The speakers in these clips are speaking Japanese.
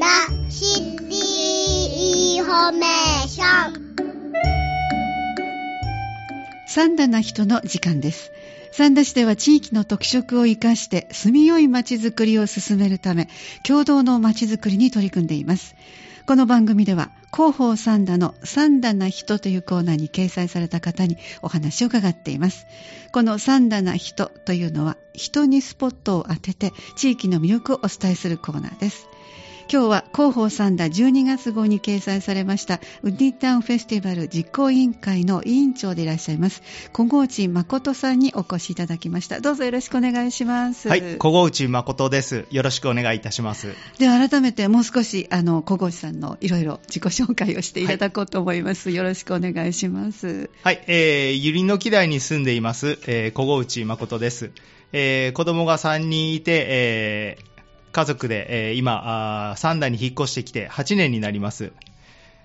三田シティインフォメーション SUNだなヒトの時間です。三田市では地域の特色を生かして住みよい街づくりを進めるため、協働の街づくりに取り組んでいます。この番組では、広報さんだの SUNだなヒトというコーナーに掲載された方にお話を伺っています。この SUNだなヒトというのは、人にスポットを当てて地域の魅力をお伝えするコーナーです。今日は広報三田12月号に掲載されましたウッディタウンフェスティバル実行委員会の委員長でいらっしゃいます小河内誠さんにお越しいただきましたどうぞよろしくお願いしますはい、小河内誠です。よろしくお願いいたします。では改めてもう少しあの小河内さんのいろいろ自己紹介をしていただこうと思います、よろしくお願いしますはい、えー、ゆりの木台に住んでいます、えー、小河内誠です。えー、子供が3人いて、えー、家族で、えー、今、あ三田に引っ越してきて8年になります。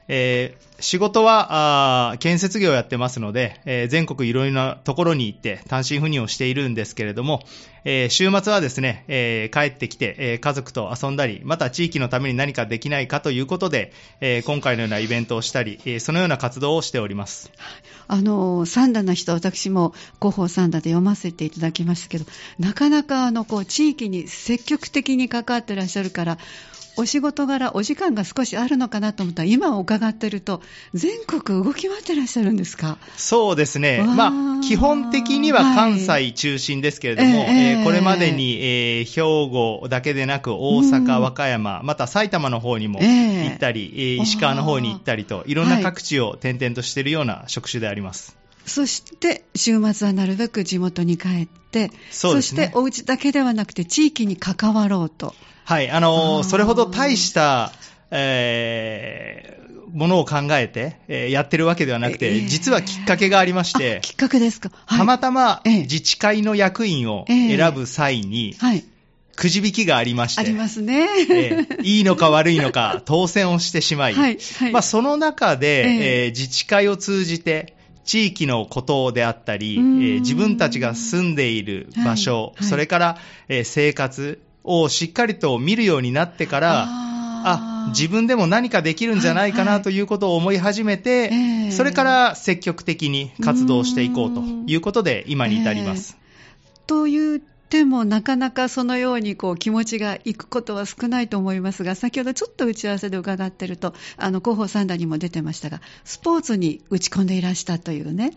えー仕事は建設業をやってますので、えー全国いろいろなところに行って単身赴任をしているんですけれども、えー週末はですね、えー帰ってきて、え家族と遊んだり、また地域のために何かできないかということで、え今回のようなイベントをしたり、えそのような活動をしております。あの三田な人私も広報三田で読ませていただきましたけどなかなかあのこう地域に積極的に関わってらっしゃるからお仕事柄お時間が少しあるのかなと思ったら今伺ってると全国動き回ってらっしゃるんですか？そうですね。まあ、基本的には関西中心ですけれども、はいええ。えーこれまでに、えー兵庫だけでなく大阪、うん。和歌山、また埼玉の方にもええ。行ったり、えー石川の方に行ったりと、いろんな各地を転々としているような職種であります。そして週末はなるべく地元に帰ってそね。してお家だけではなくて地域に関わろうと。はい、あのそれほど大した、えーものを考えて、えーやってるわけではなくて、ええ実はきっかけがありましてあ、きっかけですか、はい、たまたまええ。自治会の役員を選ぶ際に、はい。くじ引きがありまして、ありますね、ええいいのか悪いのか当選をしてしまい、はいはい。まあ、その中で、ええ。えー自治会を通じて、地域のことであったり、えうー自分たちが住んでいる場所、はいはい。それから、えー生活をしっかりと見るようになってから、ああ自分でも何かできるんじゃないかはいはないということを思い始めて、ええ。それから積極的に活動していこうということで、今に至ります。と言っても、なかなかそのようにこう気持ちがいくことは少ないと思いますが、先ほどちょっと打ち合わせで伺ってると、あの広報三段にも出てましたが、スポーツに打ち込んでいらしたというね、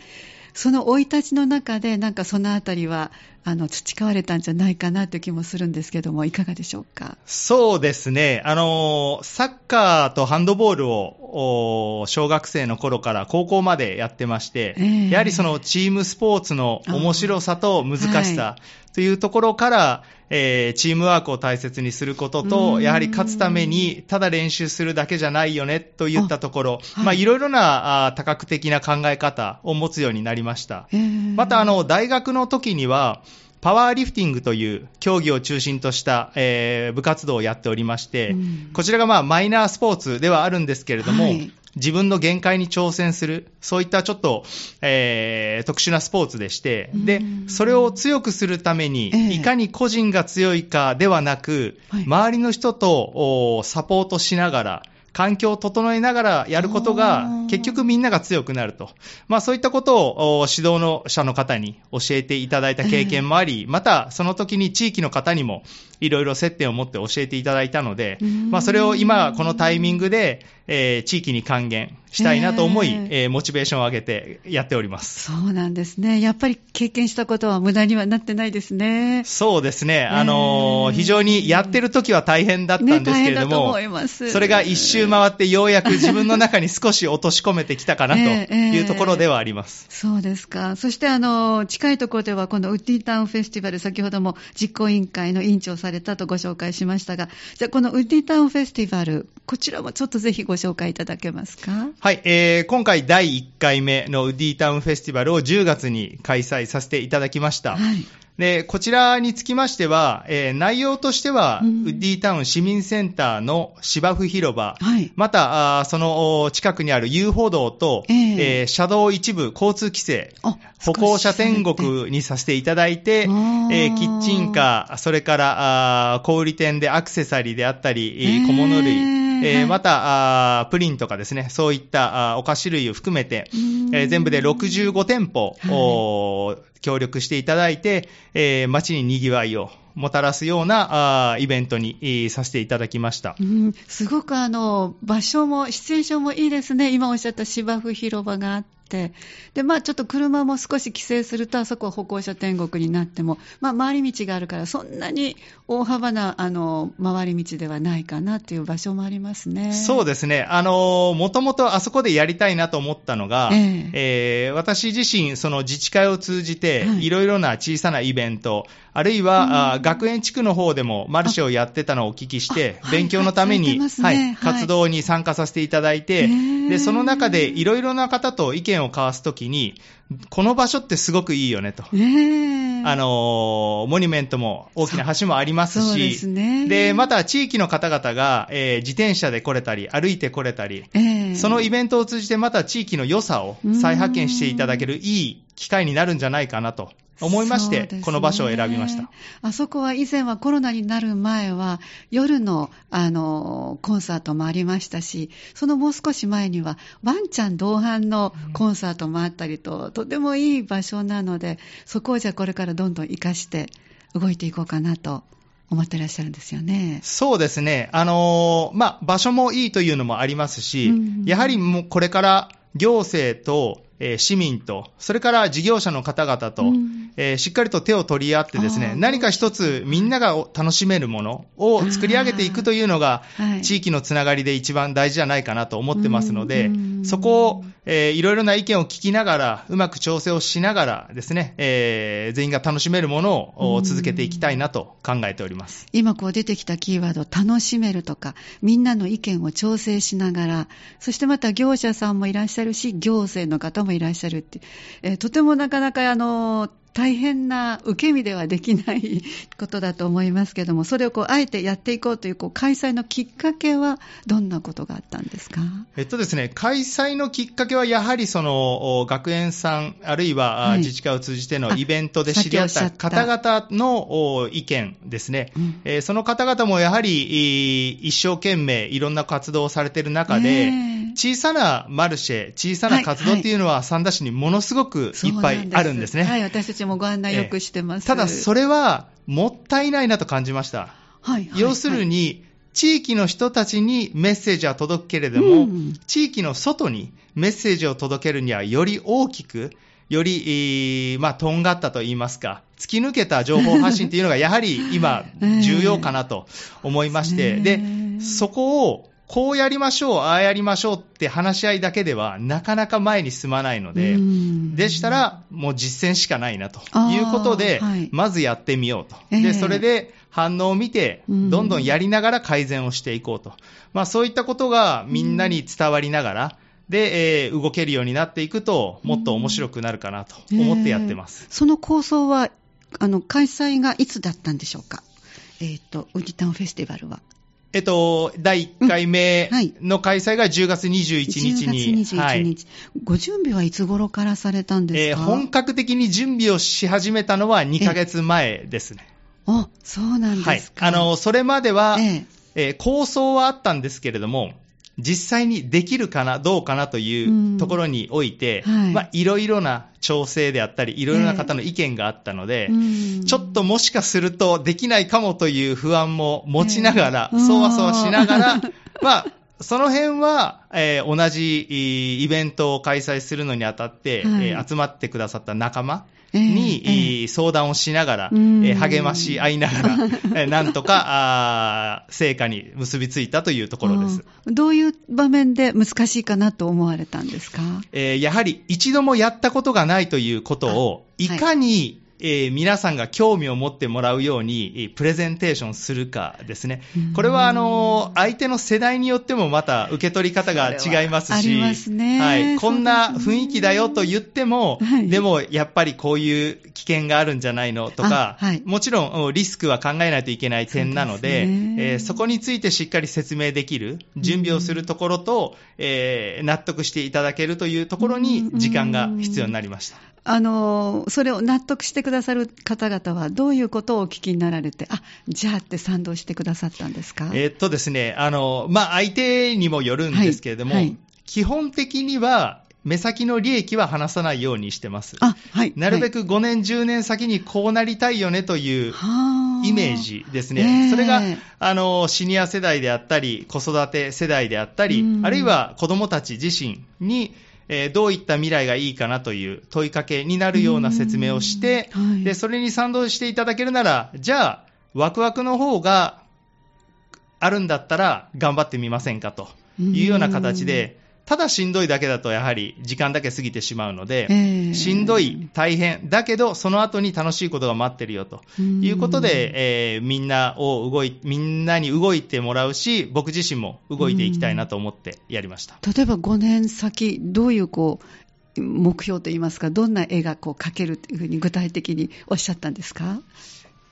その生い立ちの中で、なんかそのあたりはあの培われたんじゃないかなという気もするんですけども、いかがでしょうか？そうですね。あのーサッカーとハンドボールを、お小学生の頃から高校までやってまして、ええやはりそのチームスポーツの面白さと難しさというところから、えーチームワークを大切にすることうと、んやはり勝つためにただ練習するだけじゃないよねといったところ、はいまあいろいろなあー多角的な考え方を持つようになりました。えーまた、あの、大学の時には、パワーリフティングという競技を中心とした、えー部活動をやっておりまして、うん。こちらがまあマイナースポーツではあるんですけれども、はい。自分の限界に挑戦する、そういったちょっと、えー特殊なスポーツでして、でうん、それを強くするために、ええ。いかに個人が強いかではなく、はい。周りの人とおサポートしながら、環境を整えながらやることが結局みんなが強くなると。まあそういったことをお指導の者の方に教えていただいた経験もあり、またその時に地域の方にもいろいろ接点を持って教えていただいたのでうん、まあそれを今このタイミングで、えー地域に還元したいなと思い、えーえーモチベーションを上げてやっております。そうなんですね。やっぱり経験したことは無駄にはなってないですね。そうですね。あのーえー非常にやってる時は大変だったんですけれども、思いますそれが一周回ってようやく自分の中に少し落とし込めてきたかなというところではあります。そうですか。そして、あの、近いところでは、このウッディタウンフェスティバル、先ほども実行委員会の委員長をされたとご紹介しましたが、じゃあ、このウッディタウンフェスティバル、こちらもちょっとぜひご紹介いただけますか？はい、えー今回第1回目のウッディタウンフェスティバルを10月に開催させていただきました。はい。で、こちらにつきましては、えー内容としては、うん。ウッディタウン市民センターの芝生広場、はい。また、あーそのお近くにある遊歩道と、ええ。えー車道一部交通規制、あ歩行者天国にさせていただいて、えーキッチンカー、それからあー小売店でアクセサリーであったり、小物類、えーはいまたあープリンとかですね、そういったあーお菓子類を含めて、うん。えー全部で65店舗、はい。協力していただいて、えー街に賑わいをもたらすようなあーイベントにえーさせていただきました。うん、すごくあの場所も、シチュエーションもいいですね、今おっしゃった芝生広場があって、でまあ、ちょっと車も少し規制すると、あそこは歩行者天国になっても、まあ、回り道があるから、そんなに大幅なあの回り道ではないかなっていう場所もありますね。そうですね。あのー、もともとあそこでやりたいなと思ったのが、ええ。えー私自身、その自治会を通じては、い。いろいろな小さなイベント、あるいは、あー学園地区の方でもマルシェをやってたのをお聞きして勉強のために、はいされてますね。はい活動に参加させていただいて、へーで、その中でいろいろな方と意見を交わすときに、この場所ってすごくいいよねと。あのーモニュメントも大きな橋もありますし、すね。でまた地域の方々が、えー自転車で来れたり、歩いて来れたり、ええ。そのイベントを通じてまた地域の良さを再発見していただけるいい機会になるんじゃないかなと思いまして、ねこの場所を選びました。あそこは以前はコロナになる前は夜のあのコンサートもありましたし、そのもう少し前にはワンちゃん同伴のコンサートもあったりと、とてもいい場所なので、そこをじゃあこれからどんどん活かして動いていこうかなと思ってらっしゃるんですよね。そうですね、あのーまあ、場所もいいというのもありますし、うんやはりもうこれから行政と、えー市民と、それから事業者の方々と、うん。えーしっかりと手を取り合ってですね、何か一つみんなが楽しめるものを作り上げていくというのが、はい。地域のつながりで一番大事じゃないかなと思ってますのでうん、そこを、えーいろいろな意見を聞きながら、うまく調整をしながらですね、えー全員が楽しめるものを続けていきたいなと考えております。今こう出てきたキーワード、楽しめるとか、みんなの意見を調整しながら、そしてまた業者さんもいらっしゃるし、行政の方ももいらっしゃるって、えーとてもなかなかあの、大変な受け身ではできないことだと思いますけども、それをこう、あえてやっていこうという、こう、開催のきっかけは、どんなことがあったんですか？えっとですね、開催のきっかけはやはりそのお学園さん、あるい。は、自治会を通じてのあイベントで知り合った方々のお意見ですね、うん。えーその方々もやはりい一生懸命いろんな活動をされている中で、ええ。小さなマルシェ、小さな活動っていうのは三田市にものすごくいっぱいあるんですね。はい、私たちもご案内よくしてます。ただそれはもったいないなと感じました。はい、はい要する、に、地域の人たちにメッセージは届くけれども、うん。地域の外にメッセージを届けるには、より大きく、より、えーまあ、とんがったと言いますか、突き抜けた情報発信というのが、やはり今、重要かなと思いまして、ね。で、そこを、こうやりましょう、ああやりましょうって話し合いだけでは、なかなか前に進まないので、うんでしたら、もう実践しかないなということで、はいまずやってみようと。ええで、それで反応を見て、うんどんどんやりながら改善をしていこうと。まあそういったことがみんなに伝わりながら、で、えー動けるようになっていくと、もっと面白くなるかなと思ってやってます。えーその構想は、あの、開催がいつだったんでしょうか？えっ、と、ウディタウンフェスティバルは。えっと、第1回目うん。はい。の開催が10月21日に、10月21日、はい。ご準備はいつ頃からされたんですか、えー本格的に準備をし始めたのは2ヶ月前ですね。あ、そうなんはいです。か。あの、それまでは、ええ。えー構想はあったんですけれども、実際にできるかな、どうかなというところにおいて、うんはい。まあ、いろいろな調整であったり、いろいろな方の意見があったので、うん。ちょっともしかするとできないかもという不安も持ちながら、ええ。そわそわしながら まあ、その辺は、えー同じえーイベントを開催するのにあたって、はい。えー集まってくださった仲間ええに、相談をしながら、えうん。ー励まし合いながら、えーなんとか成果に結びついたというところです。うん。どういう場面で難しいかなと思われたんですか？えーやはり一度もやったことがないということを、いかにえー皆さんが興味を持ってもらうように、えープレゼンテーションするかですね。これは、あの、相手の世代によってもまた受け取り方が違いますし、すね。はい。こんな雰囲気だよと言っても、はい。でもやっぱりこういう危険があるんじゃないのとか、あはい。もちろんおリスクは考えないといけない点なので、そね。えーそこについてしっかり説明できる、準備をするところと、えー納得していただけるというところに時間が必要になりました。あの、それを納得してくださる方々は、どういうことをお聞きになられて、あ、じゃあって賛同してくださったんですか？えーっとですね、あの、まあ、相手にもよるんですけれども、はいはい基本的には、目先の利益は話さないようにしてます。あ、はい。なるべく、く5年、10年先にこうなりたいよねというはあイメージですえね。えそれが、あの、シニア世代であったり、子育て世代であったりう、んあるいは子供たち自身に、えーどういった未来がいいかなという問いかけになるような説明をしてうんはい、で、それに賛同していただけるなら、じゃあ、ワクワクの方があるんだったら頑張ってみませんかというような形で、ただしんどいだけだとやはり時間だけ過ぎてしまうので、ええ。しんどい、大変、だけどその後に楽しいことが待ってるよということで、えーみんなを動い、みんなに動いてもらうし、僕自身も動いていきたいなと思ってやりました。例えば5年先、どういうこう目標といいますか、どんな絵がこう描けるというふうに具体的におっしゃったんですか？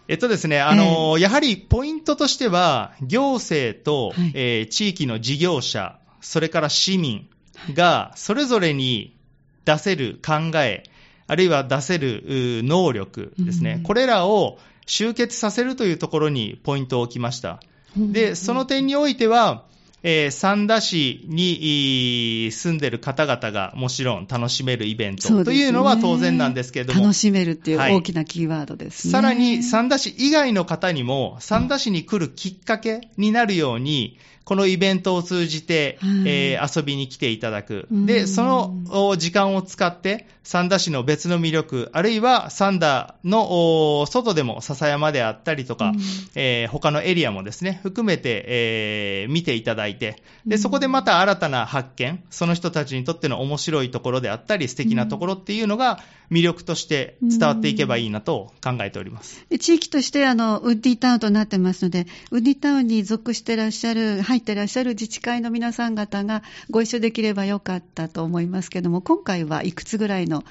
えっとですね、あのやはりポイントとしては、行政と、はい。えー地域の事業者、それから市民がそれぞれに出せる考え、あるいは出せる能力ですね、うん。これらを集結させるというところにポイントを置きました。で、その点においては、えー三田市に住んでる方々がもちろん楽しめるイベントというのは当然なんですけれども、楽しめるっていうはい。大きなキーワードですね。さらに三田市以外の方にも、三田市に来るきっかけになるように、このイベントを通じて、はい。えー遊びに来ていただく。うん。で、そのお時間を使って、三田市の別の魅力、あるいは三田のお外でも笹山であったりとか、うん。えー他のエリアもですね、含めて、えー見ていただいて、で、そこでまた新たな発見、その人たちにとっての面白いところであったり、素敵なところっていうのが魅力として伝わっていけばいいなと考えております。で地域としてあのウッディタウンとなってますので、ウッディタウンに属してらっしゃる、入ってらっしゃる自治会の皆さん方がご一緒できればよかったと思いますけども、今回はいくつぐらいの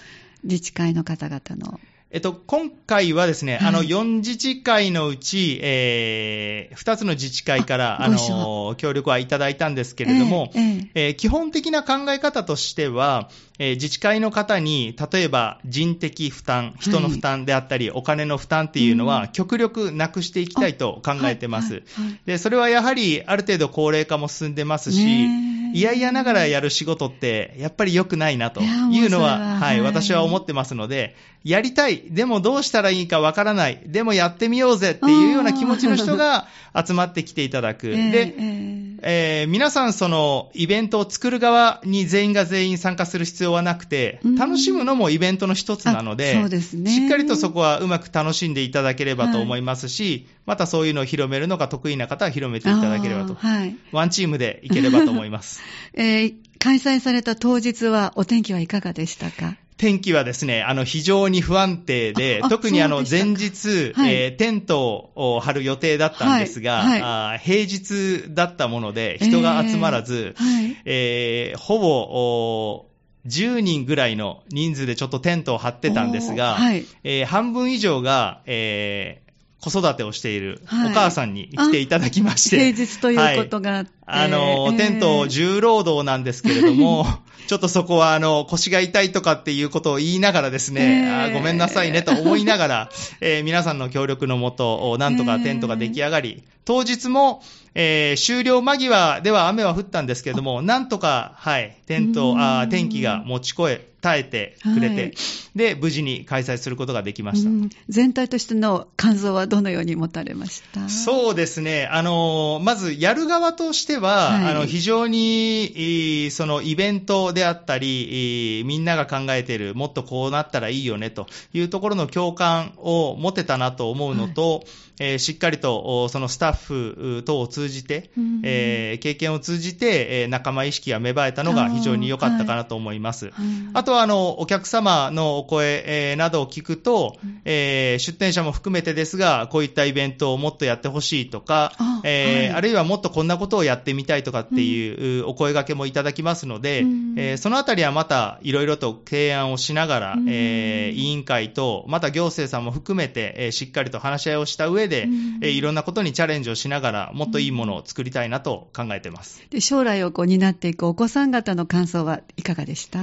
自治会の方々の？えっと、今回はですね、はい。あの、4自治会のうち、えー、2つの自治会から、あの、協力はいただいたんですけれども、ええええ。えー基本的な考え方としては、えー自治会の方に、例えば人的負担、人の負担であったり、お金の負担っていうのは、うん。極力なくしていきたいと考えてます。はいはいはい。で、それはやはり、ある程度高齢化も進んでますし、いやいやながらやる仕事って、やっぱり良くないなというのは、それはは、はい。い私は思ってますので、やりたい、でもどうしたらいいかわからない、でもやってみようぜっていうような気持ちの人が 集まってきていただく。ええで、ええ。えー皆さん、そのイベントを作る側に全員が全員参加する必要はなくてうん、楽しむのもイベントの一つなのあで、そうですね。しっかりとそこはうまく楽しんでいただければと思いますし、またそういうのを広めるのが得意な方は広めていただければとはい。ワンチームでいければと思います。えー開催された当日はお天気はいかがでしたか？天気はですね、あの、非常に不安定で特にあの、前日、はい。えーテントを張る予定だったんですが、はい。はい。平日だったもので、人が集まらず、えーはい。えーほぼ、お10人ぐらいの人数でちょっとテントを張ってたんですが、はい。えー半分以上が、えー子育てをしているはいお母さんに来ていただきまして、平日ということがあって、あの、えーテント重労働なんですけれども、ちょっとそこはあの腰が痛いとかっていうことを言いながらですね、えーあーごめんなさいねと思いながら、えー皆さんの協力のもと、なんとかテントが出来上がり、当日も、えー終了間際では雨は降ったんですけれども、なんとか、はい、テント、あー天気が持ち越え、耐えてくれて、はいで、無事に開催することができました。うん。全体としての感想はどのように持たれました？そうですね。あの、まず、やる側としては、はい。あの、非常に、えーその、イベントであったり、みんなが考えている、もっとこうなったらいいよね、というところの共感を持てたなと思うのと、えーしっかりとおそのスタッフ等を通じて、うんえー経験を通じて、えー仲間意識が芽生えたのが非常に良かったかなと思います。はい。あとはあのお客様のお声、えーなどを聞くと、えー出店者も含めてですが、こういったイベントをもっとやってほしいとか、あえーはい。あるいはもっとこんなことをやってみたいとかっていう、お声掛けもいただきますので、うん。えーそのあたりはまたいろいろと提案をしながら、うん。えー委員会と、また行政さんも含めて、えーしっかりと話し合いをした上で、うんえーいろんなことにチャレンジをしながら、もっといいものを作りたいなと考えてます。で将来をこう担っていくお子さん方の感想はいかがでした？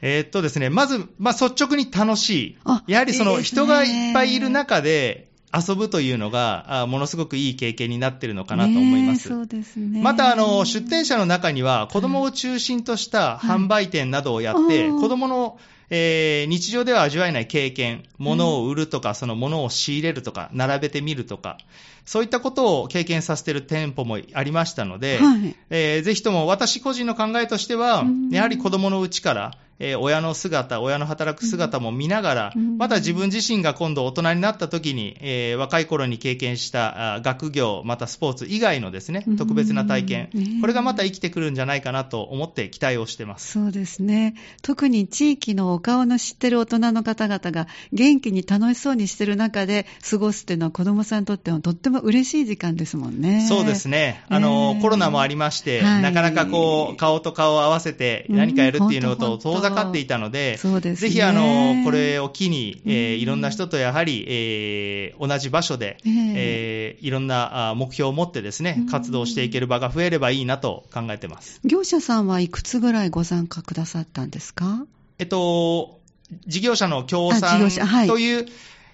えーっとですね、まず、まあ、率直に楽しいあ。やはりその人がいっぱいいる中で遊ぶというのが、あものすごくいい経験になっているのかなと思います。そうですね。また、あの、出店者の中には、子供を中心とした販売店などをやって、はい子供の、えー日常では味わえない経験、物を売るとか、その物を仕入れるとか、並べてみるとか、そういったことを経験させている店舗もありましたので、はい。えーぜひとも私個人の考えとしてはうん、やはり子供のうちから、えー親の姿、親の働く姿も見ながら、うん。また自分自身が今度大人になった時に、えー若い頃に経験したあ学業、またスポーツ以外のですねうん、特別な体験ね、これがまた生きてくるんじゃないかなと思って期待をしてます。そうですね。特に地域のお顔の知ってる大人の方々が元気に楽しそうにしてる中で過ごすっていうのは子供さんにとってはとっても嬉しい時間ですもんね。そうですね。あの、コロナもありまして、はい。なかなかこう、顔と顔を合わせて何かやるっていうのと遠ざかっていたので、ですね。ぜひあの、これを機に、えーうん。いろんな人とやはり、えー同じ場所で、ええ。えーいろんなあ目標を持ってですねうん、活動していける場が増えればいいなと考えてます。業者さんはいくつぐらいご参加くださったんですか？えっと、事業者の協賛という、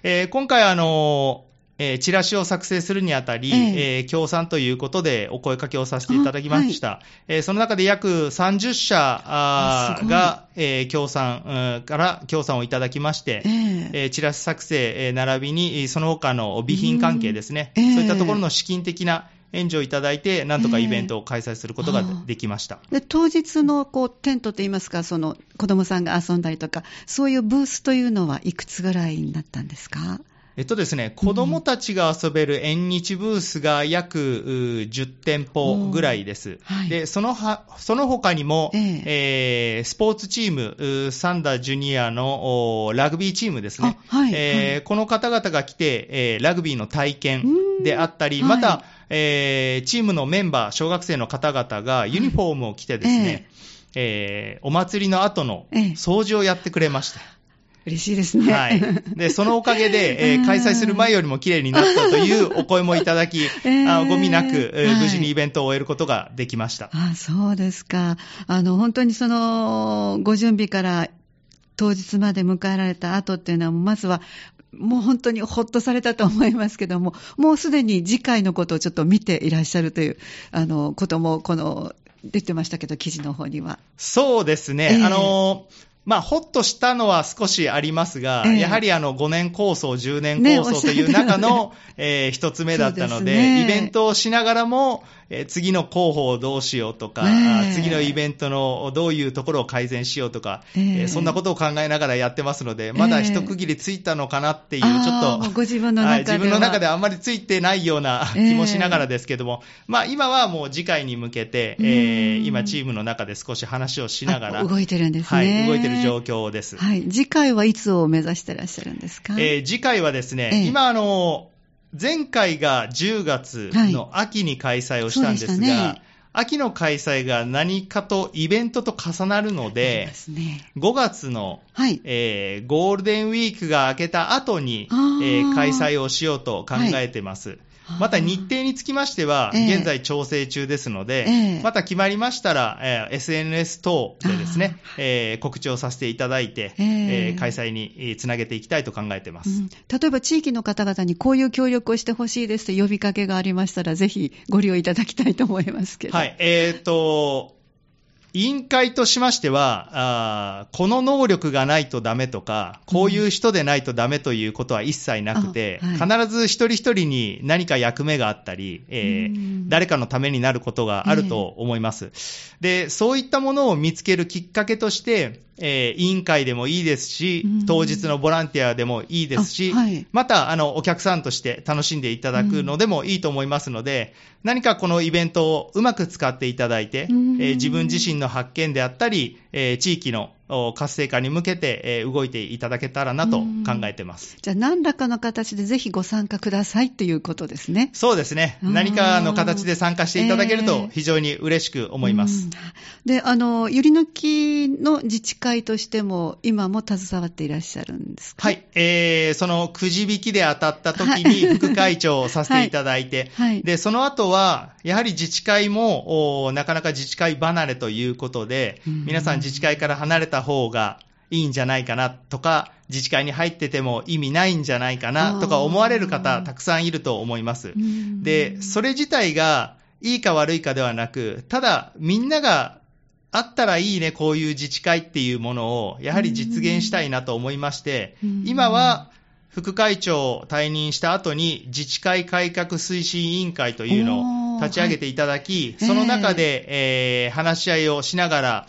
えー今回あの、えーチラシを作成するにあたり、ええ。えー協賛ということでお声かけをさせていただきました。えーその中で約30社が、えー協賛うんから協賛をいただきまして、ええ。えーチラシ作成、えー並びに、えーその他の備品関係ですね、うんええ。そういったところの資金的な援助をいただいて、なんとかイベントを開催することができました。で当日のこうテントといいますか、その子供さんが遊んだりとか、そういうブースというのはいくつぐらいになったんですか？えっとですね、子供たちが遊べる縁日ブースが約うー10店舗ぐらいです。はい。で、そのは、その他にも、ええ。ースポーツチーム、サンダージュニアのおラグビーチームですね。あはいえーはい。この方々が来て、えーラグビーの体験であったり、うんまた、はい。えーチームのメンバー、小学生の方々がユニフォームを着てですね、えーお祭りの後のええ。掃除をやってくれました。嬉しいですね。はい。で、そのおかげで、えーうん開催する前よりも綺麗になったというお声もいただき、えあゴミなく、えーはい無事にイベントを終えることができました。あそうですか。あの、本当にその、ご準備から当日まで迎えられた後っていうのは、まずは、もう本当にほっとされたと思いますけども、もうすでに次回のことをちょっと見ていらっしゃるという、あの、ことも、この、出てましたけど、記事の方には。そうですね。ええあのーまあ、ほっとしたのは少しありますが、ええ。やはりあの5年構想、10年ね構想という中の、えー一つ目だったのでね。イベントをしながらも、えー次の候補をどうしようとか、え。え次のイベントのどういうところを改善しようとか、え。そんなことを考えながらやってますので、まだ一区切りついたのかなっていう、ちょっとうご自分の中は。いでは自分の中ではあんまりついてないような 気もしながらですけども、まあ、今はもう次回に向けて、え今、チームの中で少し話をしながら、あ動いてるんですね。はい、動いてる状況です。はい。次回はいつを目指してらっしゃるんですか？えー次回はですね、ええ。今あの、前回が10月の秋に開催をしたんですが、そうでしたね秋の開催が何かとイベントと重なるのでね。5月の、はい。えーゴールデンウィークが明けた後に、えー開催をしようと考えてます。また日程につきましては、ええ。現在調整中ですので、ええ。また決まりましたら、えー SNS 等でですねあ、えー告知をさせていただいて、開催にえーつなげていきたいと考えてます。うん例えば地域の方々にこういう協力をしてほしいですと呼びかけがありましたら、ぜひご利用いただきたいと思いますけど。はい、えーと、委員会としましては、この能力がないとダメとか、こういう人でないとダメということは一切なくて、あは必ず一人一人に何か役目があったり、えーうん。誰かのためになることがあると思います。で、そういったものを見つけるきっかけとして、えー委員会でもいいですしうん、当日のボランティアでもいいですし、あはい。また、あの、お客さんとして楽しんでいただくのでもいいと思いますので、何かこのイベントをうまく使っていただいて、えうん。ー自分自身の発見であったり、えー地域のお活性化に向けて、えー動いていただけたらなと考えてます。じゃあ何らかの形でぜひご参加くださいということですね。そうですね。うん何かの形で参加していただけるえとえ非常に嬉しく思います。うんで、あの、ゆりのきの自治会としても今も携わっていらっしゃるんですか？はい、えー、そのくじ引きで当たった時にはい 副会長をさせていただいて、はい。で、その後は、やはり自治会も、おなかなか自治会離れということで、うん皆さん自治会から離れた方がいいんじゃないかなとか、自治会に入ってても意味ないんじゃないかなとか思われる方、たくさんいると思います。うん。で、それ自体がいいか悪いかではなく、ただ、みんながあったらいいね、こういう自治会っていうものを、やはり実現したいなと思いましてうん、今は副会長を退任した後に、自治会改革推進委員会というのを立ち上げていただき、はいその中で、えー話し合いをしながら、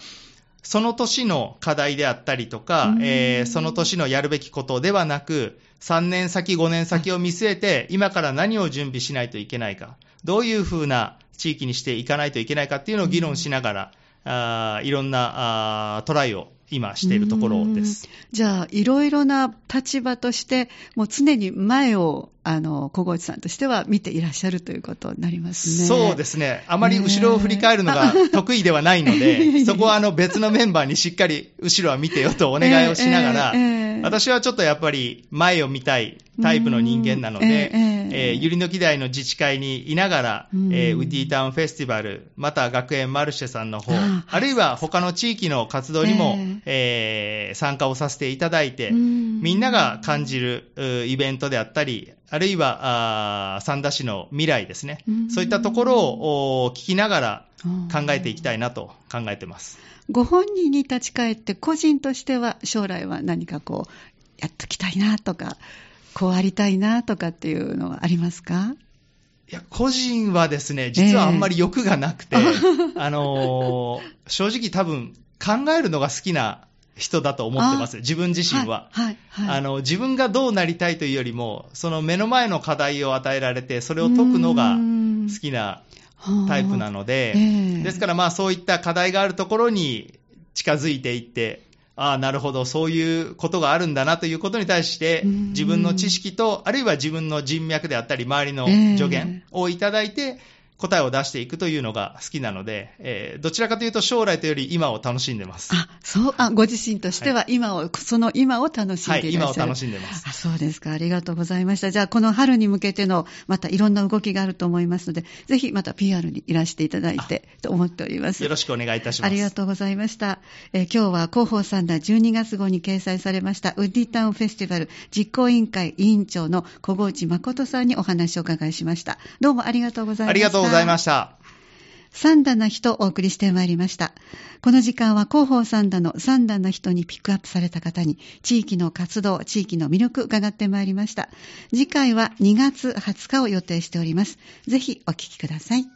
その年の課題であったりとかう、ん。えーその年のやるべきことではなく、3年先、5年先を見据えて、今から何を準備しないといけないか、どういうふうな地域にしていかないといけないかっていうのを議論しながら、あーいろんなあートライを今しているところです。じゃあ、いろいろな立場として、もう常に前を、あの、小河内さんとしては見ていらっしゃるということになりますね。そうですね。あまり後ろを振り返るのが得意ではないのねで、そこはあの別のメンバーにしっかり後ろは見てよとお願いをしながら 私はちょっとやっぱり前を見たいタイプの人間なのうん。で、えええええー。ゆりの木台の自治会にいながら、うん。えーウッディタウンフェスティバル、また学園マルシェさんの方、ああるいは他の地域の活動にも、えー。参加をさせていただいて、うん。みんなが感じるイベントであったり、あるいは三田市の未来ですね、うん。そういったところをお聞きながらうん考えていきたいなと考えてます。ご本人に立ち返って、個人としては将来は何かこう、やっときたいなとか、こうありたいなとかっていうのはありますか？いや、個人はですね、実はあんまり欲がなくて、あのー正直多分考えるのが好きな人だと思ってます。自分自身は。はい、はい。あの、自分がどうなりたいというよりも、その目の前の課題を与えられて、それを解くのが好きなタイプなのので、ええですからまあそういった課題があるところに近づいていって、ああ、なるほど、そういうことがあるんだなということに対して、うん。自分の知識と、あるいは自分の人脈であったり、周りの助言をいただいて、答えを出していくというのが好きなので、えーどちらかというと将来というより今を楽しんでます。あ、そう、あ、ご自身としては今を、その今を楽しんはい、でいらっしゃる。今を楽しんでます。あそうですか。ありがとうございました。じゃあ、この春に向けての、またいろんな動きがあると思いますので、ぜひまた PR にいらしていただいて、と思っております。よろしくお願いいたします。ありがとうございました。えー今日は広報サンダー12月号に掲載されましたウッディタウンフェスティバル実行委員会委員長の小河内誠さんにお話をお伺いしました。どうもありがとうございました。ございました。三段の人をお送りしてまいりました。この時間は広報三段の三段の人にピックアップされた方に地域の活動、地域の魅力伺ってまいりました。次回は2月20日を予定しております。ぜひお聞きください。